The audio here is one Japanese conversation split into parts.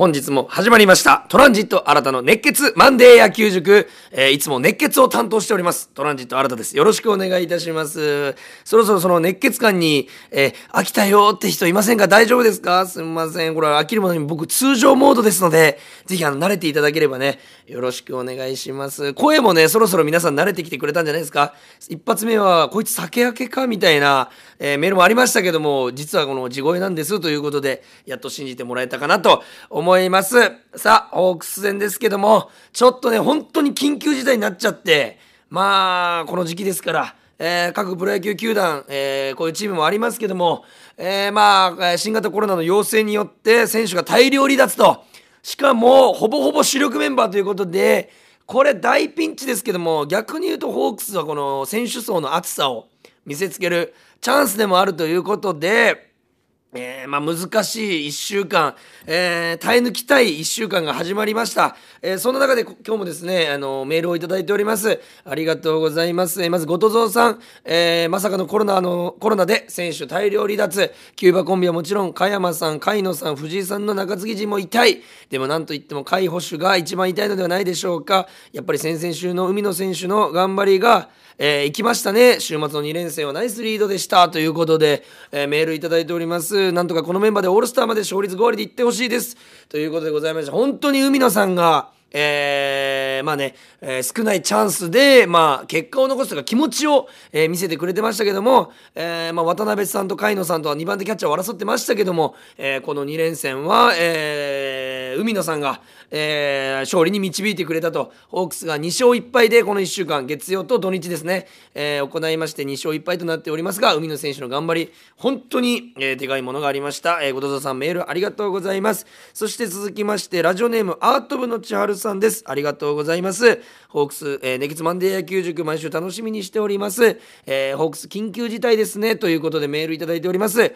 本日も始まりました。トランジット新たの熱血マンデー野球塾、えーいつも熱血を担当しております。トランジット新たです。よろしくお願いいたします。そろそろその熱血感に、えー飽きたよって人いませんか？大丈夫ですか？すみません。これは飽きるものに僕通常モードですのでぜひあの慣れていただければねよろしくお願いします。声もねそろそろ皆さん慣れてきてくれたんじゃないですか？一発目はこいつ酒焼けか？みたいな、えーメールもありましたけども実はこの地声なんですということでやっと信じてもらえたかなと思います。思いますさあホークス戦ですけどもちょっとね本当に緊急事態になっちゃってまあこの時期ですからえー各プロ野球球団、えーこういうチームもありますけども、えーまあ新型コロナの陽性によって選手が大量離脱としかもほぼほぼ主力メンバーということでこれ大ピンチですけども逆に言うとホークスはこの選手層の厚さを見せつけるチャンスでもあるということで。えーまあ、難しい1週間、えー耐え抜きたい1週間が始まりました、えーそんな中でこ今日もですねあのメールをいただいております。ありがとうございます、えーまず後藤蔵さん、えーまさかのコロナのコロナで選手大量離脱。キューバコンビはもちろん加山さん甲斐野さん藤井さんの中継ぎ陣も痛い。でもなんといっても甲斐捕手が一番痛いのではないでしょうか。やっぱり先々週の海野選手の頑張りがえー行きましたね。週末の2連戦はナイスリードでした。ということで、えーメールいただいております。なんとかこのメンバーでオールスターまで勝率5割でいってほしいです。ということでございまして本当に海野さんがえーまあね、えー少ないチャンスで、まあ、結果を残すとか気持ちを、えー見せてくれてましたけども、えまあ、渡辺さんと甲斐野さんとは2番手キャッチャーを争ってましたけども、えこの2連戦は、え海野さんが、えー勝利に導いてくれたとホークスが2勝1敗でこの1週間月曜と土日ですね、えー行いまして2勝1敗となっておりますが海野選手の頑張り本当に、えーでかいものがありました、えー、後藤さんメールありがとうございます。そして続きましてラジオネームアート部の千春さんです。ありがとうございます。ホークス、えー、熱血マンデー野球塾毎週楽しみにしております、えーホークス緊急事態ですねということでメールいただいております。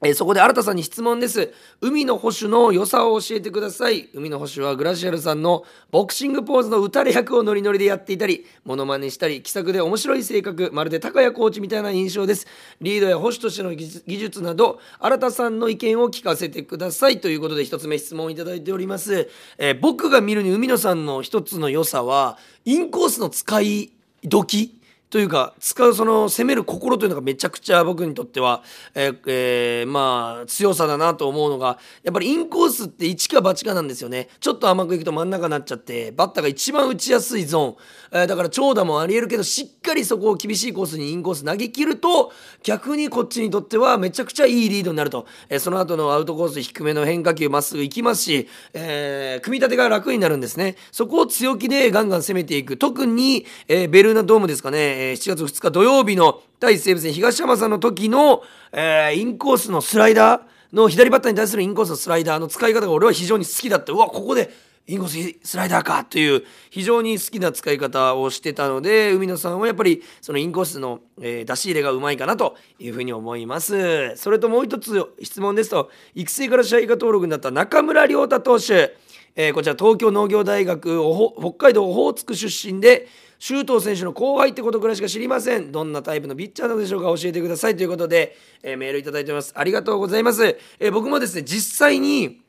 えーそこで新田さんに質問です。海の保守の良さを教えてください。海の保守はグラシアルさんのボクシングポーズの打たれ役をノリノリでやっていたり、モノマネしたり、気さくで面白い性格、まるで高谷コーチみたいな印象です。リードや保守としての技術など、新田さんの意見を聞かせてください。ということで一つ目質問いただいております。えー僕が見るに海野さんの一つの良さは、インコースの使い時というか使うその攻める心というのがめちゃくちゃ僕にとっては、ええーまあ強さだなと思うのがやっぱりインコースって一か八かなんですよね。ちょっと甘くいくと真ん中になっちゃってバッターが一番打ちやすいゾーン、えーだから長打もありえるけどしっかりそこを厳しいコースにインコース投げ切ると逆にこっちにとってはめちゃくちゃいいリードになると、えーその後のアウトコース低めの変化球まっすぐ行きますし、えー組み立てが楽になるんですね。そこを強気でガンガン攻めていく。特に、えーベルーナドームですかね、えー7月2日土曜日の対西武戦東山さんの時の、えーインコースのスライダーの左バッターに対するインコースのスライダーの使い方が俺は非常に好きだったうわここでインコーススライダーかという非常に好きな使い方をしてたので海野さんはやっぱりそのインコースの、えー出し入れがうまいかなというふうに思います。それともう一つ質問ですと育成から試合が登録になった中村亮太投手。えーこちら東京農業大学北海道オホーツク出身で周東選手の後輩ってことぐらいしか知りません。どんなタイプのピッチャーなのでしょうか教えてください。ということで、えーメールいただいてます。ありがとうございます、えー僕もですね実際に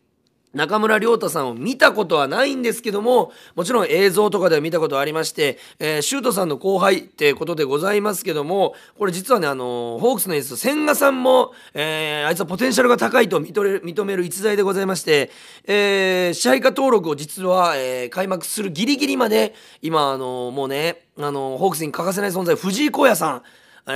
中村亮太さんを見たことはないんですけどももちろん映像とかでは見たことありまして、えー、シュートさんの後輩ってことでございますけどもこれ実はねあのホークスのエース千賀さんも、えーあいつはポテンシャルが高いと認める認める逸材でございまして、えー支配下登録を実は、えー開幕するギリギリまで今あのもうねあのホークスに欠かせない存在藤井荒也さん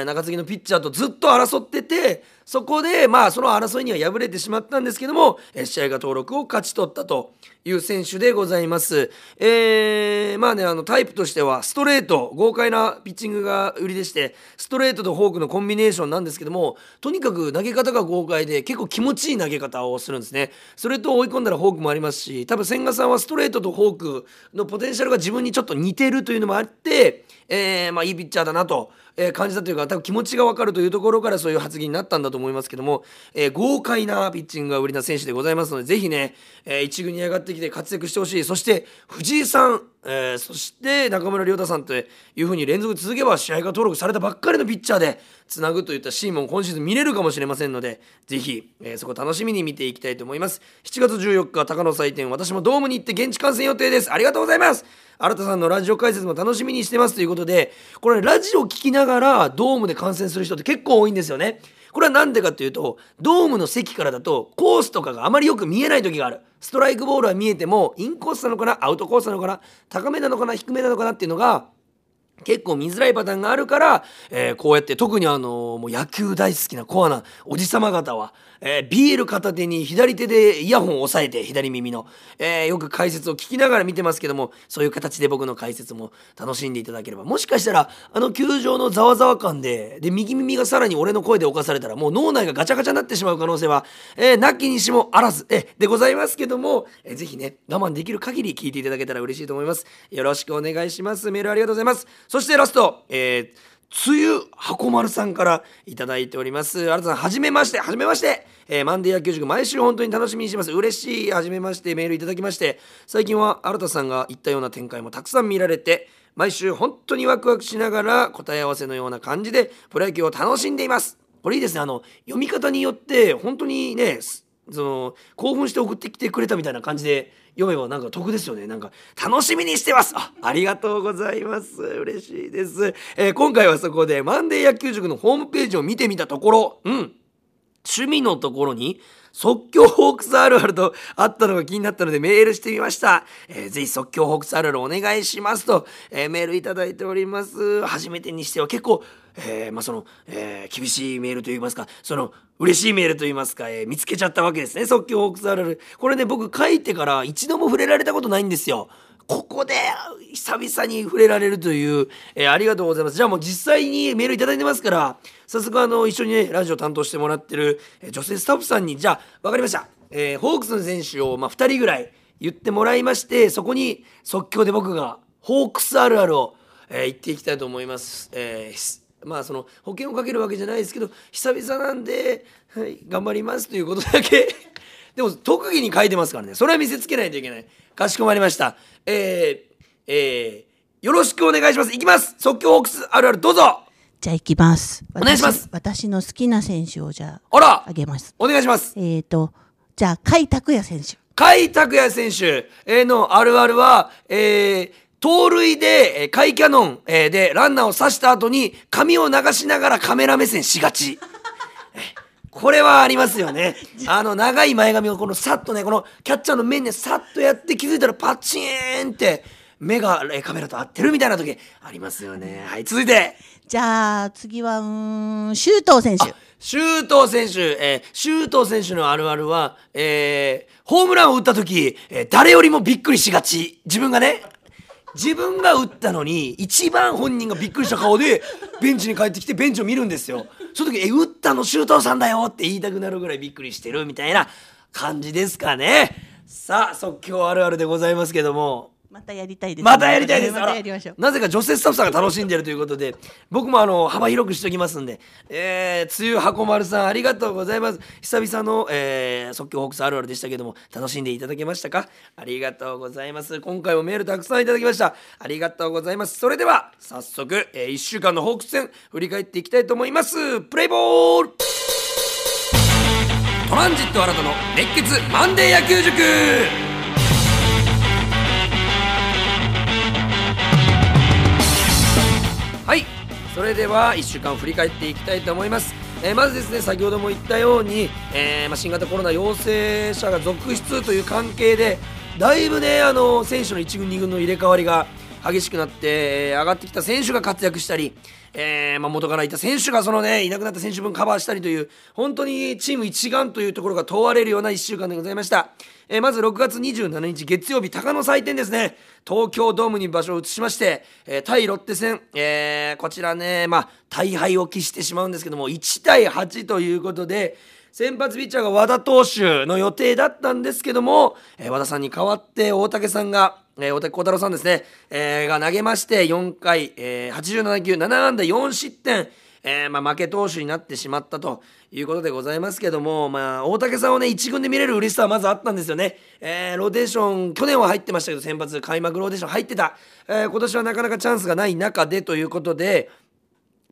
中継ぎのピッチャーとずっと争っててそこでまあその争いには敗れてしまったんですけども、試合が登録を勝ち取ったという選手でございます。えーまあねあのタイプとしてはストレート豪快なピッチングが売りでしてストレートとフォークのコンビネーションなんですけどもとにかく投げ方が豪快で結構気持ちいい投げ方をするんですね。それと追い込んだらフォークもありますし多分千賀さんはストレートとフォークのポテンシャルが自分にちょっと似てるというのもあって、えーまあ、いいピッチャーだなと。えー感じたというか多分気持ちが分かるというところからそういう発言になったんだと思いますけども、えー、豪快なピッチングが売りな選手でございますのでぜひね、えー、一軍に上がってきて活躍してほしいそして藤井さん、えー、そして中村亮太さんというふうに連続続けば試合が登録されたばっかりのピッチャーでつなぐといったシーンも今シーズン見れるかもしれませんのでぜひ、えー、そこ楽しみに見ていきたいと思います。7月14日高野祭典私もドームに行って現地観戦予定です。ありがとうございます。新田さんのラジオ解説も楽しみにしてますということでこれラジオ聞きながらドームで観戦する人って結構多いんですよね。これは何でかっていうとドームの席からだとコースとかがあまりよく見えない時がある。ストライクボールは見えてもインコースなのかなアウトコースなのかな高めなのかな低めなのかなっていうのが結構見づらいパターンがあるから、えー、こうやって特にあのー、もう野球大好きなコアなおじさま方は、えー、ビール片手に左手でイヤホンを押さえて左耳の、えー、よく解説を聞きながら見てますけどもそういう形で僕の解説も楽しんでいただければ。もしかしたらあの球場のざわざわ感でで右耳がさらに俺の声で犯されたらもう脳内がガチャガチャになってしまう可能性は、えー、なきにしもあらず、えでございますけども、えー、ぜひね我慢できる限り聞いていただけたら嬉しいと思います。よろしくお願いします。メールありがとうございます。そしてラスト、えー梅雨箱丸さんからいただいております。新田さん、はじめまして、はじめまして。えー、マンデー野球塾、毎週本当に楽しみにします。嬉しい、はじめまして、メールいただきまして、最近は新田さんが言ったような展開もたくさん見られて、毎週本当にワクワクしながら答え合わせのような感じでプロ野球を楽しんでいます。これいいですね。あの、読み方によって本当にね、その興奮して送ってきてくれたみたいな感じで読めばなんか得ですよね。なんか楽しみにしてます。あありがとうございます。嬉しいです、えー、今回はそこでマンデー野球塾のホームページを見てみたところうん。趣味のところに即興ホークスあるあるとあったのが気になったのでメールしてみました。えー、ぜひ即興ホークスあるあるお願いしますと、えー、メールいただいております。初めてにしては結構、えー、まあ、その、え厳しいメールといいますか、その、嬉しいメールといいますか、え見つけちゃったわけですね。即興ホークスあるある。これね、僕書いてから一度も触れられたことないんですよ。ここで久々に触れられるという、えー、ありがとうございます。じゃあもう実際にメールいただいてますから、早速あの、一緒にね、ラジオ担当してもらってる、え、女性スタッフさんに、じゃあ、わかりました。えー、ホークスの選手を、まあ、2人ぐらい言ってもらいまして、そこに即興で僕が、ホークスあるあるを、えー、言っていきたいと思います。えーまあその保険をかけるわけじゃないですけど久々なんで、はい、頑張りますということだけ でも特技に書いてますからねそれは見せつけないといけないかしこまりましたえー、えー、よろしくお願いします。いきます即興ホークスあるあるどうぞじゃあ行きます。お願いします私の好きな選手をじゃあ、あらあげます。お願いします。えっ、ー、と、じゃあ、甲斐拓也選手。甲斐拓也選手のあるあるは、えー、盗塁で、えー、甲斐キャノン、えー、でランナーを刺した後に髪を流しながらカメラ目線しがち。これはありますよね。あの、長い前髪をこのさっとね、このキャッチャーの面にさっとやって気づいたらパチーンって目がカメラと合ってるみたいな時ありますよね。はい、続いて。じゃあ、次は、うん、周東選手。周東選手、えー、周東選手のあるあるは、えー、ホームランを打った時、えー、誰よりもびっくりしがち。自分がね、自分が打ったのに一番本人がびっくりした顔でベンチに帰ってきてベンチを見るんですよ。その時「え打ったの周東さんだよ」って言いたくなるぐらいびっくりしてるみたいな感じですかね。さあ即興あるあるでございますけども。またやりたいです、またやりたいです。またやりましょう。なぜか女性スタッフさんが楽しんでるということで、僕もあの幅広くしておきますんで、えー、梅雨箱丸さんありがとうございます。久々の、えー、即興ホークスあるあるでしたけども、楽しんでいただけましたか？ありがとうございます。今回もメールたくさんいただきました。ありがとうございます。それでは、早速、えー、1週間のホークス戦、振り返っていきたいと思います。プレイボールトランジット新たの熱血マンデー野球塾それでは1週間振り返っていきたいと思います、えー、まずですね先ほども言ったように、えー、ま、新型コロナ陽性者が続出という関係でだいぶねあの選手の1軍2軍の入れ替わりが激しくなって、上がってきた選手が活躍したり、えー、まあ、元からいた選手がそのねいなくなった選手分カバーしたりという本当にチーム一丸というところが問われるような1週間でございました、えー、まず6月27日月曜日鷹の祭典ですね。東京ドームに場所を移しまして、えー、対ロッテ戦、えこちらねまあ大敗を喫してしまうんですけども1対8ということで先発ピッチャーが和田投手の予定だったんですけども、え和田さんに代わって大竹さんがえー、大竹幸太郎さんですね、えー、が投げまして4回、えー、87球7安打4失点、えーまあ、負け投手になってしまったということでございますけども、まあ、大竹さんをね1軍で見れる嬉しさはまずあったんですよね、えー、ローテーション去年は入ってましたけど先発開幕ローテーション入ってた、えー、今年はなかなかチャンスがない中でということで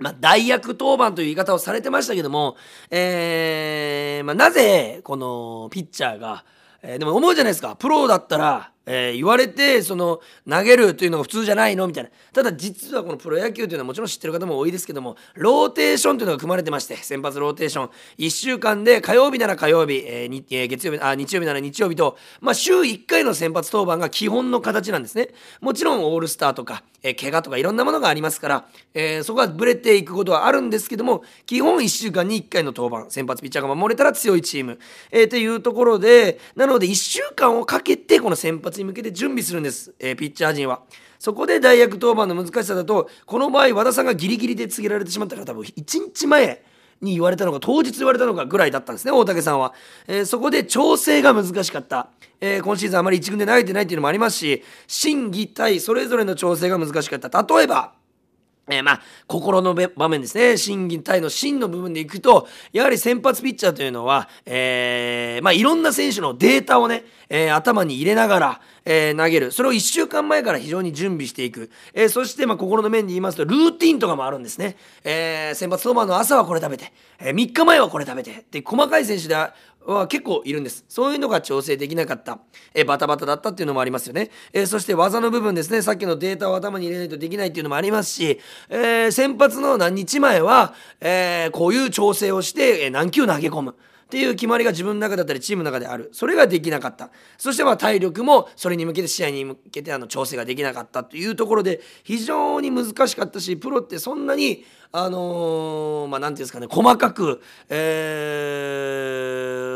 まあ、代役登板という言い方をされてましたけども、えー、まあ、なぜ、このピッチャーが、えー、でも思うじゃないですか。プロだったら、えー、言われてその投げるというのが普通じゃないの？みたいな。ただ実はこのプロ野球というのはもちろん知ってる方も多いですけどもローテーションというのが組まれてまして先発ローテーション。1週間で火曜日なら火曜日、えーえー、月曜日あ日曜日なら日曜日と、まあ、週1回の先発登板が基本の形なんですね。もちろんオールスターとか、えー、怪我とかいろんなものがありますから、えー、そこはブレていくことはあるんですけども基本1週間に1回の登板。先発ピッチャーが守れたら強いチーム、えー、というところでなので1週間をかけてこの先発に向けて準備するんです、えー、ピッチャー陣は。そこで代役登板の難しさだとこの場合和田さんがギリギリで告げられてしまったから多分1日前に言われたのか当日言われたのかぐらいだったんですね大竹さんは、えー、そこで調整が難しかった、えー、今シーズンあまり1軍で投げてないっていうのもありますし審議対それぞれの調整が難しかった。例えばえー、まあ、心の場面ですね。審議対の芯の部分でいくと、やはり先発ピッチャーというのは、えー、まあ、いろんな選手のデータをね、えー、頭に入れながら、え投げる。それを1週間前から非常に準備していく。えそして、まあ、心の面で言いますと、ルーティンとかもあるんですね。え先発登板の朝はこれ食べて、え3日前はこれ食べて。で、細かい選手では結構いるんです。そういうのが調整できなかった。えバタバタだったっていうのもありますよね。えそして技の部分ですね。さっきのデータを頭に入れないとできないっていうのもありますし、え、先発の何日前は、え、こういう調整をして、え何球投げ込む。っていう決まりが自分の中だったりチームの中であるそれができなかったそしてまあ体力もそれに向けて試合に向けてあの調整ができなかったというところで非常に難しかったしプロってそんなにあのー、まあ何て言うんですかね細かく、え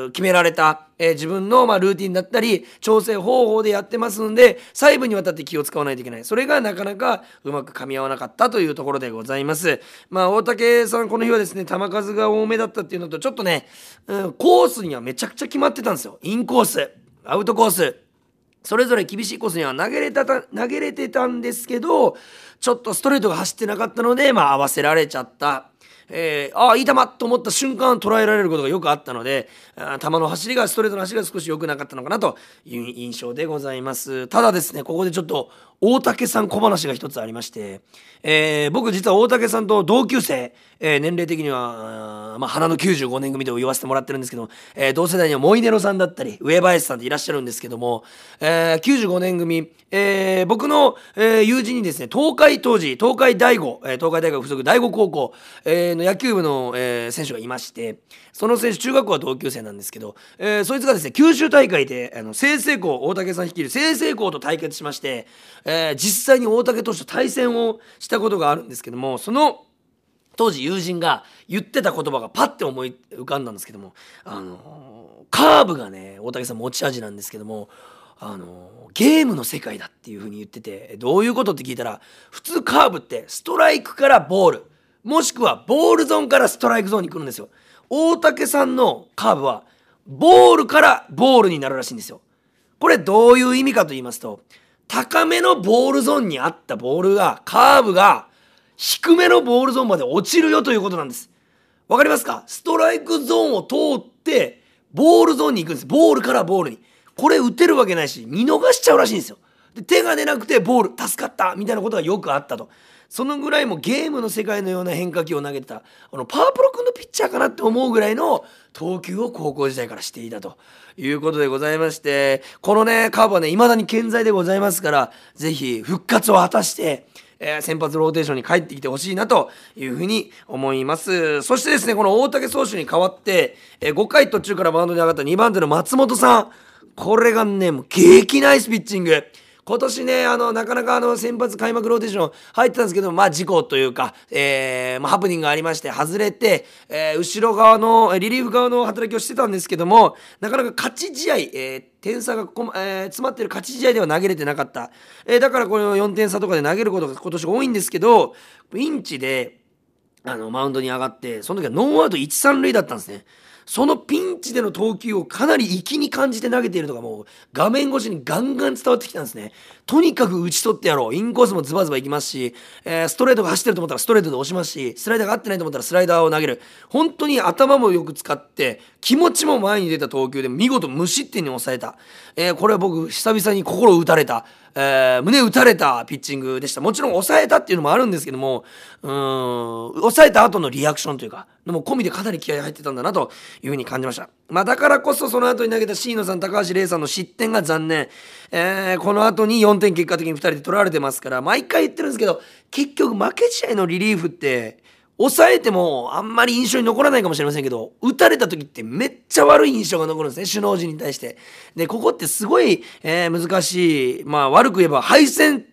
ー、決められた、えー、自分のまあルーティンだったり調整方法でやってますんで細部にわたって気を使わないといけない。それがなかなかうまく噛み合わなかったというところでございます。まあ大竹さんこの日はですね球数が多めだったっていうのとちょっとね、うん、コースにはめちゃくちゃ決まってたんですよ。インコース。アウトコース。それぞれ厳しいコースには投げれた投げれてたんですけどちょっとストレートが走ってなかったので、まあ、合わせられちゃった。えー、ああいい球と思った瞬間捉えられることがよくあったので球の走りがストレートの走りが少し良くなかったのかなという印象でございます。ただですねここでちょっと大竹さん小話が一つありまして、えー、僕実は大竹さんと同級生、えー、年齢的には、まあ、花の95年組と言わせてもらってるんですけど、えー、同世代にはモイネロさんだったり上林さんっていらっしゃるんですけども、えー、95年組、えー、僕の、えー、友人にですね東海当時東海大五、えー、東海大学附属第五高校、えー、えーの野球部の、えー、選手がいましてその選手中学校は同級生なんですけど、えー、そいつがですね九州大会であの清成校大竹さん率いる清成校と対決しまして、えー、実際に大竹投手と対戦をしたことがあるんですけどもその当時友人が言ってた言葉がパッて思い浮かんだんですけどもあのカーブがね大竹さん持ち味なんですけどもあのゲームの世界だっていうふうに言っててどういうことって聞いたら普通カーブってストライクからボール。もしくはボールゾーンからストライクゾーンに来るんですよ大竹さんのカーブはボールからボールになるらしいんですよこれどういう意味かと言いますと高めのボールゾーンにあったボールが、カーブが低めのボールゾーンまで落ちるよということなんです。わかりますか？ストライクゾーンを通って、ボールゾーンに行くんです。ボールからボールに。これ打てるわけないし、見逃しちゃうらしいんですよ。で手が出なくてボール、助かったみたいなことがよくあったと。そのぐらいもゲームの世界のような変化球を投げてたあのパワープロ君のピッチャーかなって思うぐらいの投球を高校時代からしていたということでございましてこのねカーブはね未だに健在でございますから是非復活を果たしてえー、先発ローテーションに帰ってきてほしいなというふうに思います。そしてですねこの大竹投手に代わって、えー、5回途中からマウンドに上がった2番手の松本さん。これがねもう激ナイスピッチング。今年ね、あの、なかなかあの、先発開幕ローテーション入ってたんですけど、まあ、事故というか、えー、まあ、ハプニングがありまして、外れて、えー、後ろ側の、リリーフ側の働きをしてたんですけども、なかなか勝ち試合、えー、点差がこ、えー、詰まってる勝ち試合では投げれてなかった。えー、だからこの4点差とかで投げることが今年多いんですけど、ピンチで、あの、マウンドに上がって、その時はノーアウト1、3塁だったんですね。そのピンンチでの投球をかなり粋に感じて投げているのがもう画面越しにガンガン伝わってきたんですね。とにかく打ち取ってやろう。インコースもズバズバいきますし、えー、ストレートが走ってると思ったらストレートで押しますし、スライダーが合ってないと思ったらスライダーを投げる。本当に頭もよく使って、気持ちも前に出た投球で見事無失点に抑えた。えー、これは僕久々に心を打たれた。えー、胸打たれたピッチングでした。もちろん抑えたっていうのもあるんですけども、うん、抑えた後のリアクションというか、のも込みでかなり気合入ってたんだなというふうに感じました。まあだからこそその後に投げた椎野さん、高橋玲さんの失点が残念。えー、この後に4点結果的に2人で取られてますから、毎回言ってるんですけど、結局負け試合のリリーフって、抑えてもあんまり印象に残らないかもしれませんけど、打たれた時ってめっちゃ悪い印象が残るんですね、首脳陣に対して。で、ここってすごい、えー、難しい、まあ悪く言えば敗戦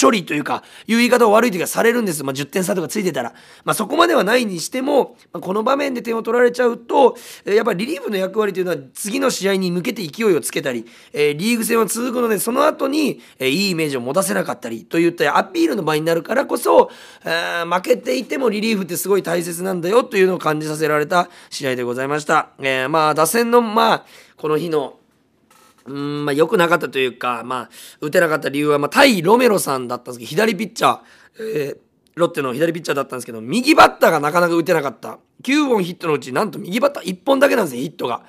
処理というか、いう言い方を悪い時はされるんです。まあ、10点差とかついてたら。まあ、そこまではないにしても、まあ、この場面で点を取られちゃうと、やっぱりリリーフの役割というのは、次の試合に向けて勢いをつけたり、えー、リーグ戦は続くので、その後に、えー、いいイメージを持たせなかったり、といったアピールの場になるからこそ、え負けていてもリリーフってすごい大切なんだよ、というのを感じさせられた試合でございました。えまあ、打線の、まあ、この日の、うんまあ、良くなかったというか、まあ、打てなかった理由は、まあ、対ロメロさんだったんですけど、左ピッチャー、えー、ロッテの左ピッチャーだったんですけど、右バッターがなかなか打てなかった。9本ヒットのうち、なんと右バッター1本だけなんですよ、ヒットが。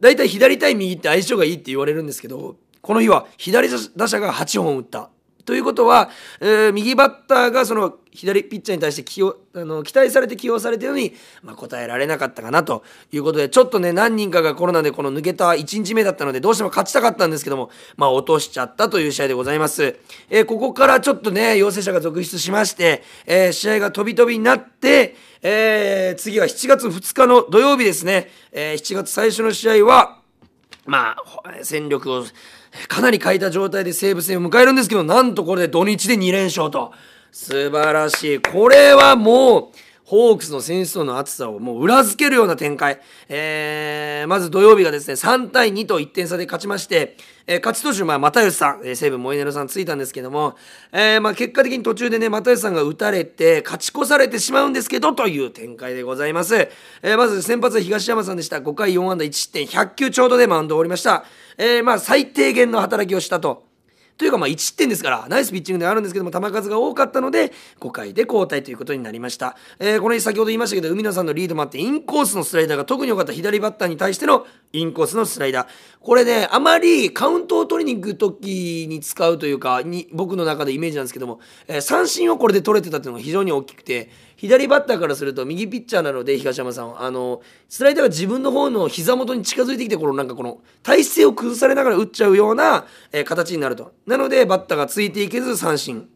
大体左対右って相性がいいって言われるんですけど、この日は左打者が8本打った。ということは、えー、右バッターがその左ピッチャーに対して起用あの期待されて起用されてるのに、まあ、答えられなかったかなということでちょっとね何人かがコロナでこの抜けた1日目だったのでどうしても勝ちたかったんですけども、まあ、落としちゃったという試合でございます、えー、ここからちょっとね陽性者が続出しまして、えー、試合が飛び飛びになってえー、次は7月2日の土曜日ですね、えー、7月最初の試合はまあ戦力をかなり欠いた状態で西武戦を迎えるんですけど、なんとこれで土日で2連勝と。素晴らしい。これはもう、ホークスの選手層の厚さをもう裏付けるような展開。えー、まず土曜日がですね、3対2と1点差で勝ちまして、えー、勝ち投手、まあ、又吉さん、えー、西武モイネロさんついたんですけども、えー、まあ、結果的に途中でね、又吉さんが打たれて、勝ち越されてしまうんですけど、という展開でございます。え、まず先発は東山さんでした。5回4安打1失点、100球ちょうどでマウンドを降りました。えー、まあ、最低限の働きをしたと。というかまあ1失点ですからナイスピッチングではあるんですけども球数が多かったので5回で交代ということになりました、えー、この日先ほど言いましたけど海野さんのリードもあってインコースのスライダーが特に良かった左バッターに対してのインコースのスライダー。これねあまりカウントを取りに行く時に使うというかに僕の中でイメージなんですけども、えー、三振をこれで取れてたっていうのが非常に大きくて左バッターからすると右ピッチャーなので東山さんあのスライダーが自分の方の膝元に近づいてきてこのなんかこの体勢を崩されながら打っちゃうような、えー、形になると。なのでバッターがついていけず三振。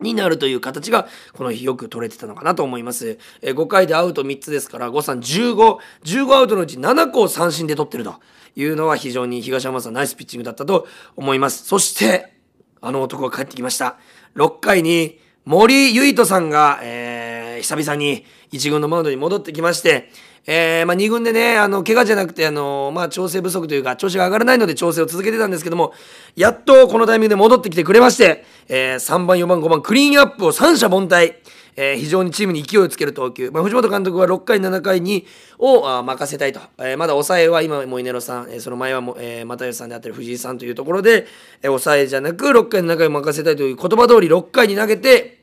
になるという形がこの日よく取れてたのかなと思います。えー、5回でアウト3つですから誤算15、15アウトのうち7個を三振で取ってるというのは非常に東山さんナイスピッチングだったと思います。そしてあの男が帰ってきました。6回に森唯斗さんが、えー、久々に1軍のマウンドに戻ってきまして、えー、まあ、2軍でね、あの、怪我じゃなくて、あの、まあ、調整不足というか、調子が上がらないので調整を続けてたんですけども、やっとこのタイミングで戻ってきてくれまして、えー、3番、4番、5番、クリーンアップを三者凡退。えー、非常にチームに勢いをつける投球、まあ、藤本監督は6回、7回にをあ任せたいと、えー、まだ抑えは今、モイネロさん、えー、その前はも、えー、又吉さんであったり藤井さんというところで、えー、抑えじゃなく6回、7回を任せたいという言葉通り6回に投げて、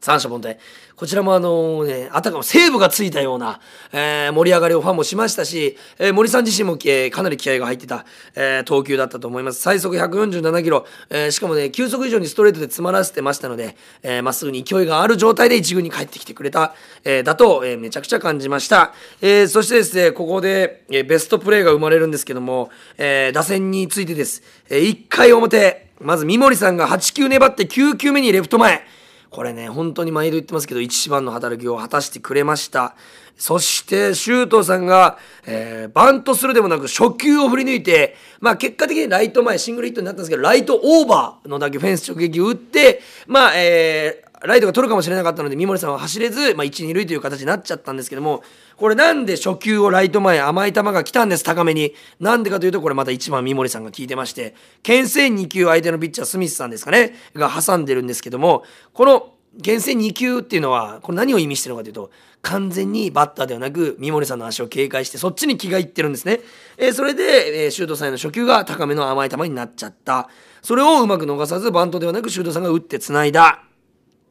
三者凡退。こちらもあのね、あたかも西武がついたような、えー、盛り上がりをファンもしましたし、えー、森さん自身も、えー、かなり気合が入ってた、えー、投球だったと思います。最速147キロ、えー、しかもね、球速以上にストレートで詰まらせてましたので、えー、まっすぐに勢いがある状態で一軍に帰ってきてくれた、えー、だと、えー、めちゃくちゃ感じました。えー、そしてですね、ここで、えー、ベストプレーが生まれるんですけども、えー、打線についてです。えー、1回表、まず三森さんが8球粘って9球目にレフト前。これね、本当に毎度言ってますけど、一番の働きを果たしてくれました。そして、周東さんが、えー、バントするでもなく初球を振り抜いて、まあ結果的にライト前シングルヒットになったんですけど、ライトオーバーの打球フェンス直撃を打って、まあ、えー、ライトが取るかもしれなかったので、三森さんは走れず、まあ、1、2塁という形になっちゃったんですけども、これなんで初球をライト前甘い球が来たんです、高めに。なんでかというと、これまた1番三森さんが聞いてまして、牽制2球相手のピッチャー、スミスさんですかね、が挟んでるんですけども、この厳選2球っていうのはこれ何を意味してるのかというと完全にバッターではなく三森さんの足を警戒してそっちに気がいってるんですね、えーそれで、えー、シュートさんへの初球が高めの甘い球になっちゃった。それをうまく逃さずバントではなくシュートさんが打ってつないだ。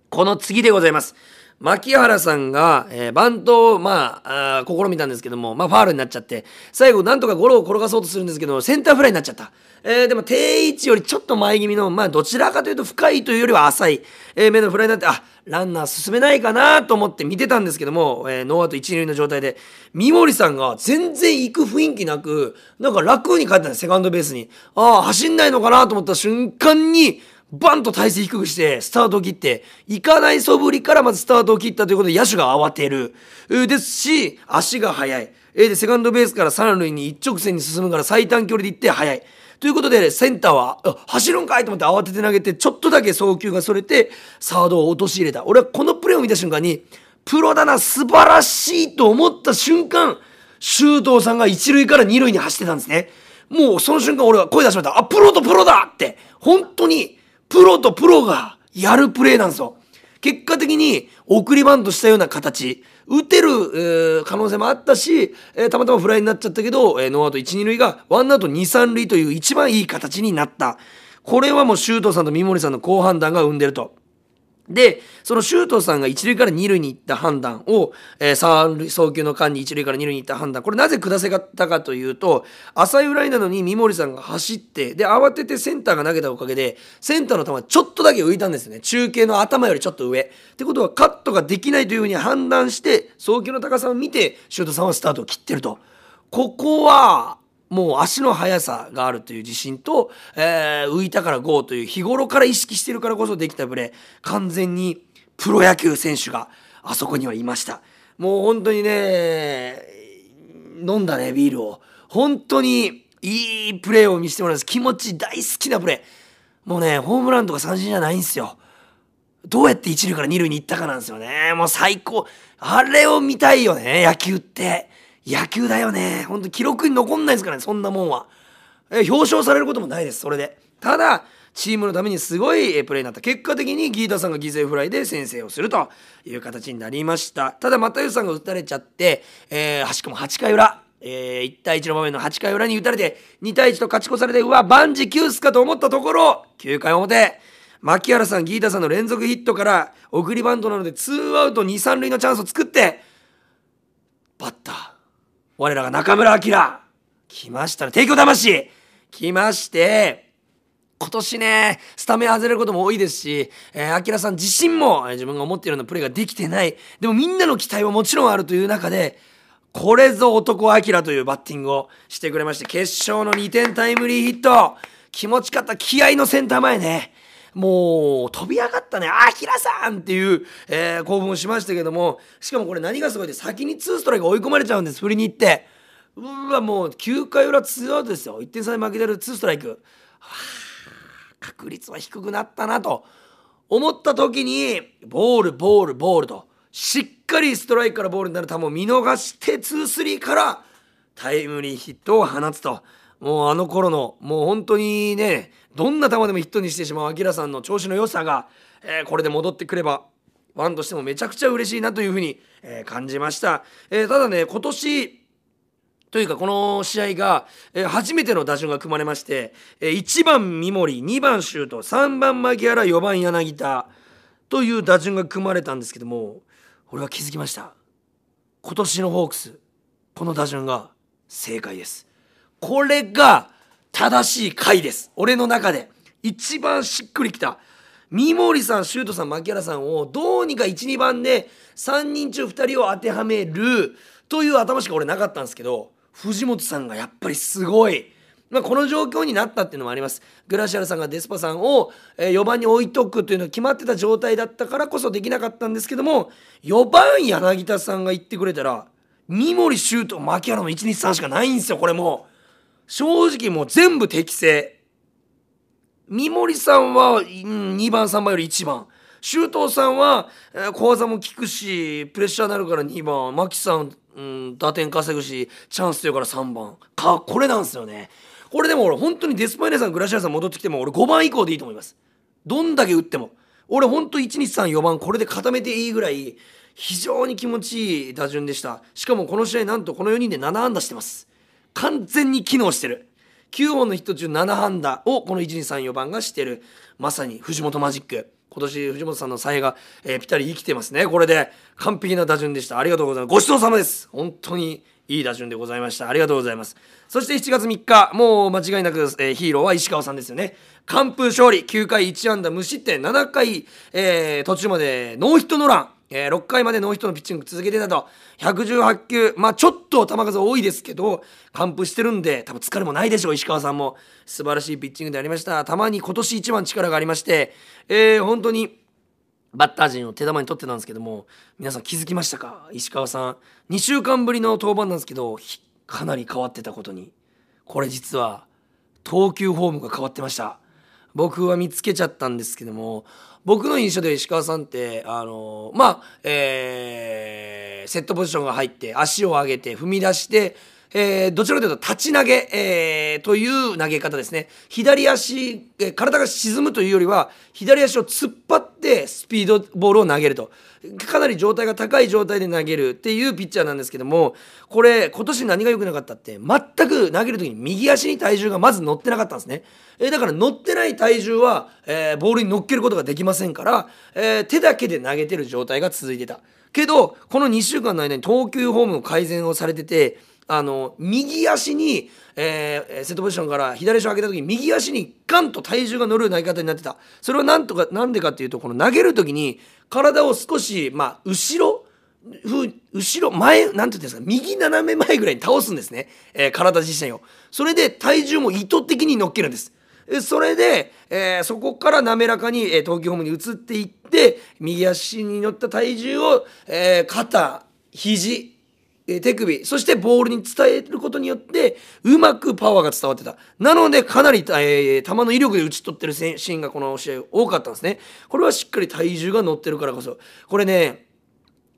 この次でございます牧原さんが、えーバントを、まあ、あ試みたんですけども、まあ、ファールになっちゃって、最後、なんとかゴロを転がそうとするんですけど、センターフライになっちゃった。えーでも、定位置よりちょっと前気味の、まあ、どちらかというと深いというよりは浅い、えー目のフライになって、あ、ランナー進めないかなと思って見てたんですけども、えーノーアウト一塁の状態で、三森さんが全然行く雰囲気なく、なんか楽に帰ったんです、セカンドベースに。ああ、走んないのかなと思った瞬間に、バンと体勢低くして、スタートを切って、行かないそぶりからまずスタートを切ったということで、野手が慌てる。うですし、足が速い。えで、セカンドベースから三塁に一直線に進むから最短距離で行って速い。ということで、センターは、走るんかいと思って慌てて投げて、ちょっとだけ送球がそれて、サードを陥れた。俺はこのプレーを見た瞬間に、プロだな、素晴らしいと思った瞬間、周東さんが一塁から二塁に走ってたんですね。もうその瞬間俺は声出しました。あ、プロとプロだって。本当に、プロとプロがやるプレーなんですよ。結果的に送りバントしたような形。打てる、えー可能性もあったし、えーたまたまフライになっちゃったけど、えーノーアウト1、2塁がワンアウト2、3塁という一番いい形になった。これはもう周東さんと三森さんの好判断が生んでると。で、その周東さんが一塁から二塁に行った判断を、えー三塁送球の間に一塁から二塁に行った判断、これなぜ下せたかというと、浅いフライなのに三森さんが走って、で、慌ててセンターが投げたおかげで、センターの球がちょっとだけ浮いたんですね。中継の頭よりちょっと上。ってことは、カットができないというふうに判断して、送球の高さを見て、周東さんはスタートを切ってると。ここは、もう足の速さがあるという自信と、えー浮いたから GO という日頃から意識してるからこそできたプレー完全にプロ野球選手があそこにはいましたもう本当にね飲んだねビールを本当にいいプレーを見せてもらいます気持ち大好きなプレーもうねホームランとか三振じゃないんですよどうやって一塁から二塁に行ったかなんですよね。もう最高。あれを見たいよね、野球って。野球だよね。ほんと記録に残んないですからね、そんなもんは。え表彰されることもないです、それで。ただ、チームのためにすごいプレーになった。結果的にギータさんが犠牲フライで先制をするという形になりました。ただ、又吉さんが打たれちゃって、えー、しかも8回裏。えー、1対1の場面の8回裏に打たれて2対1と勝ち越されてうわ万事休すかと思ったところ9回表牧原さん、ギータさんの連続ヒットから送りバントなのでツーアウト2、3塁のチャンスを作って、バッター、我らが中村晃、来ましたね。帝京魂来まして、今年ね、スタメン外れることも多いですし、えー、アキラさん自身も自分が思っているようなプレーができてない。でもみんなの期待はもちろんあるという中で、これぞ男アキラというバッティングをしてくれまして、決勝の2点タイムリーヒット。気持ちかった気合のセンター前ね。もう飛び上がったね、アキラさんっていう、えー興奮をしましたけども、しかもこれ何がすごいって先に2ストライク追い込まれちゃうんです、振りに行って。うわ、もう9回裏2アウトですよ。1点差で負けてる2ストライク。確率は低くなったなと思った時にボールボールボールとしっかりストライクからボールになる球を見逃して2-3からタイムリーヒットを放つともうあの頃のもう本当にねどんな球でもヒットにしてしまうアキラさんの調子の良さが、えーこれで戻ってくればファンとしてもめちゃくちゃ嬉しいなというふうに、えー感じました、えーただね今年というかこの試合が、え初めての打順が組まれまして、えー1番三森2番シュート3番牧原4番柳田という打順が組まれたんですけども俺は気づきました。今年のホークスこの打順が正解です。これが正しい回です。俺の中で。一番しっくりきた。三森さんシュートさん牧原さんをどうにか12番で3人中2人を当てはめる。という頭しか俺なかったんですけど藤本さんがやっぱりすごい。まあ、この状況になったっていうのもあります。グラシアルさんがデスパさんを、4番に置いとくというのが決まってた状態だったからこそできなかったんですけども4番柳田さんが言ってくれたら三森シュート牧原の123しかないんですよこれも正直もう全部適正。三森さんは、うん、2番3番より1番。周東さんは、小技も効くしプレッシャーになるから2番。牧さん、うん、打点稼ぐしチャンス強いうから3番。かこれなんですよね。これでも俺本当にデスパイネさんグラシアさん戻ってきても俺5番以降でいいと思います。どんだけ打っても。俺ほんと1234番これで固めていいぐらい非常に気持ちいい打順でした。しかもこの試合なんとこの4人で7安打してます。完全に機能してる。9本のヒット中7安打をこの1234番がしてる。まさに藤本マジック。今年藤本さんの采が、えー、ぴったり生きてますね。これで完璧な打順でした。ありがとうございます。ごちそうさまです。本当にいい打順でございました。ありがとうございます。そして7月3日もう間違いなく、えー、ヒーローは石川さんですよね。完封勝利。9回1安打無失点。7回、えー、途中までノーヒットノーラン。えー、6回までノーヒットのピッチング続けてたと。118球、まあちょっと球数多いですけど、完封してるんで、多分疲れもないでしょう、石川さんも。素晴らしいピッチングでありました。たまに今年一番力がありまして、えー、本当に、バッター陣を手玉に取ってたんですけども、皆さん気づきましたか？石川さん。2週間ぶりの登板なんですけど、かなり変わってたことに。これ実は、投球フォームが変わってました。僕は見つけちゃったんですけども、僕の印象で石川さんってあのまあえー、セットポジションが入って足を上げて踏み出してえー、どちらかというと立ち投げ、えー、という投げ方ですね。左足、えー、体が沈むというよりは、左足を突っ張ってスピードボールを投げると。かなり状態が高い状態で投げるっていうピッチャーなんですけども、これ、今年何が良くなかったって、全く投げる時に右足に体重がまず乗ってなかったんですね。えー、だから乗ってない体重は、えー、ボールに乗っけることができませんから、えー、手だけで投げてる状態が続いてた。けど、この2週間の間に投球フォームの改善をされてて、あの右足に、えー、セットポジションから左足を上げた時に右足にガンと体重が乗る投げ方になってた。それはなんとかなんでかっていうとこの投げる時に体を少し、まあ、後ろ後ろ前なんていうんですか右斜め前ぐらいに倒すんですね、えー、体自身を。それで体重も意図的に乗っけるんです。それで、えー、そこから滑らかに、えー、投球フォームに移っていって右足に乗った体重を、えー、肩肘え手首、そしてボールに伝えることによって、うまくパワーが伝わってた。なので、かなり、えー、球の威力で打ち取ってるシーンがこの試合多かったんですね。これはしっかり体重が乗ってるからこそ。これね、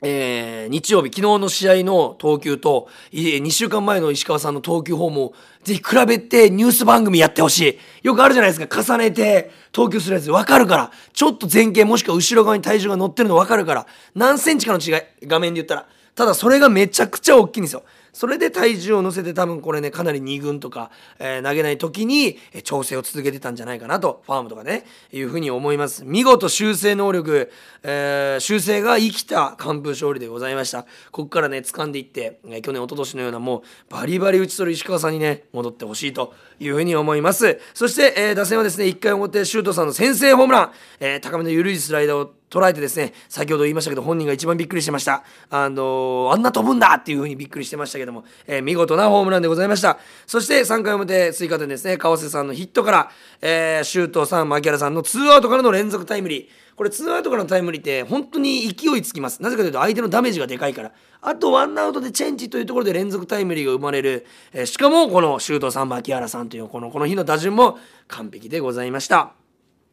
えー、日曜日、昨日の試合の投球と、2週間前の石川さんの投球フォームを、ぜひ比べてニュース番組やってほしい。よくあるじゃないですか。重ねて投球するやつ。わかるから。ちょっと前傾もしくは後ろ側に体重が乗ってるのわかるから。何センチかの違い。画面で言ったら。ただそれがめちゃくちゃ大きいんですよ。それで体重を乗せて多分これねかなり2軍とか、えー、投げない時に、え調整を続けてたんじゃないかなとファームとかねいうふうに思います。見事修正能力、えー、修正が生きた完封勝利でございました。ここからね掴んでいって、えー、去年一昨年のようなもうバリバリ打ち取る石川さんにね戻ってほしいというふうに思います。そして、えー、打線はですね1回表シュートさんの先制ホームラン、えー、高めの緩いスライダーを捉えてですね先ほど言いましたけど本人が一番びっくりしてました。あのー、あんな飛ぶんだっていう風にびっくりしてましたけども、えー、見事なホームランでございました。そして3回表追加点ですね。川瀬さんのヒットから、えー、周東さん牧原さんのツーアウトからの連続タイムリー。これツーアウトからのタイムリーって本当に勢いつきます。なぜかというと相手のダメージがでかいから。あとワンアウトでチェンジというところで連続タイムリーが生まれる、え、しかもこの周東さん牧原さんというこのこの日の打順も完璧でございました。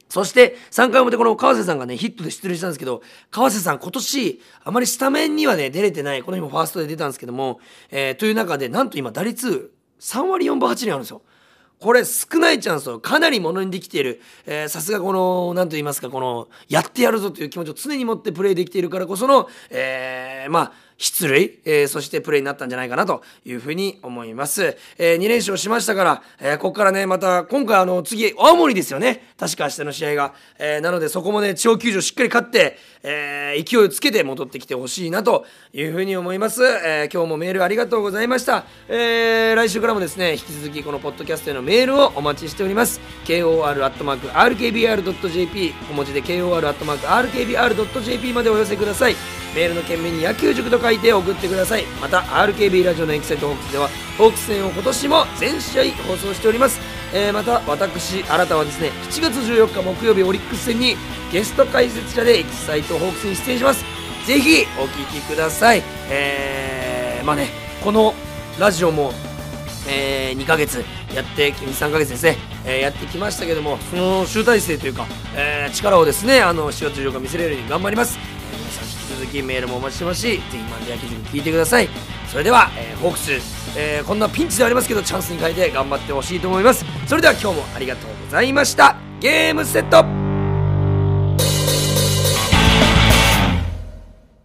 そして3回表この川瀬さんがねヒットで出塁したんですけど川瀬さん今年あまりスタメンにはね出れてないこの日もファーストで出たんですけども、えー、という中でなんと今打率3割4分8厘あるんですよ。これ少ないチャンスをかなりものにできているえさすがこの何と言いますかこのやってやるぞという気持ちを常に持ってプレーできているからこその、えー、まあ出塁、えー、そしてプレーになったんじゃないかなというふうに思います。えー、2連勝しましたから、えー、ここからね、また、今回あの、次、青森ですよね。確か明日の試合が。えー、なので、そこもね、地方球場しっかり勝って、えー、勢いをつけて戻ってきてほしいなというふうに思います。えー、今日もメールありがとうございました。えー、来週からもですね、引き続きこのポッドキャストへのメールをお待ちしております。kor.rkbr.jp 小文字で kor.rkbr.jp までお寄せください。メールの件名に野球塾と書いて送ってください。また RKB ラジオのエキサイトホークスではホークス戦を今年も全試合放送しております、えー、また私新たはですね7月14日木曜日オリックス戦にゲスト解説者でエキサイトホークスに出演します。ぜひお聞きください。えー、まあねこのラジオもえー、2ヶ月やって3ヶ月ですね、えー、やってきましたけどもその集大成というか、えー、力をですねあの4月14日見せれるように頑張ります。続きメールもお待ちしてますしぜひマンデー野球聞いてください。それでは、えー、ホークス、えー、こんなピンチではありますけどチャンスに変えて頑張ってほしいと思います。それでは今日もありがとうございました。ゲームセット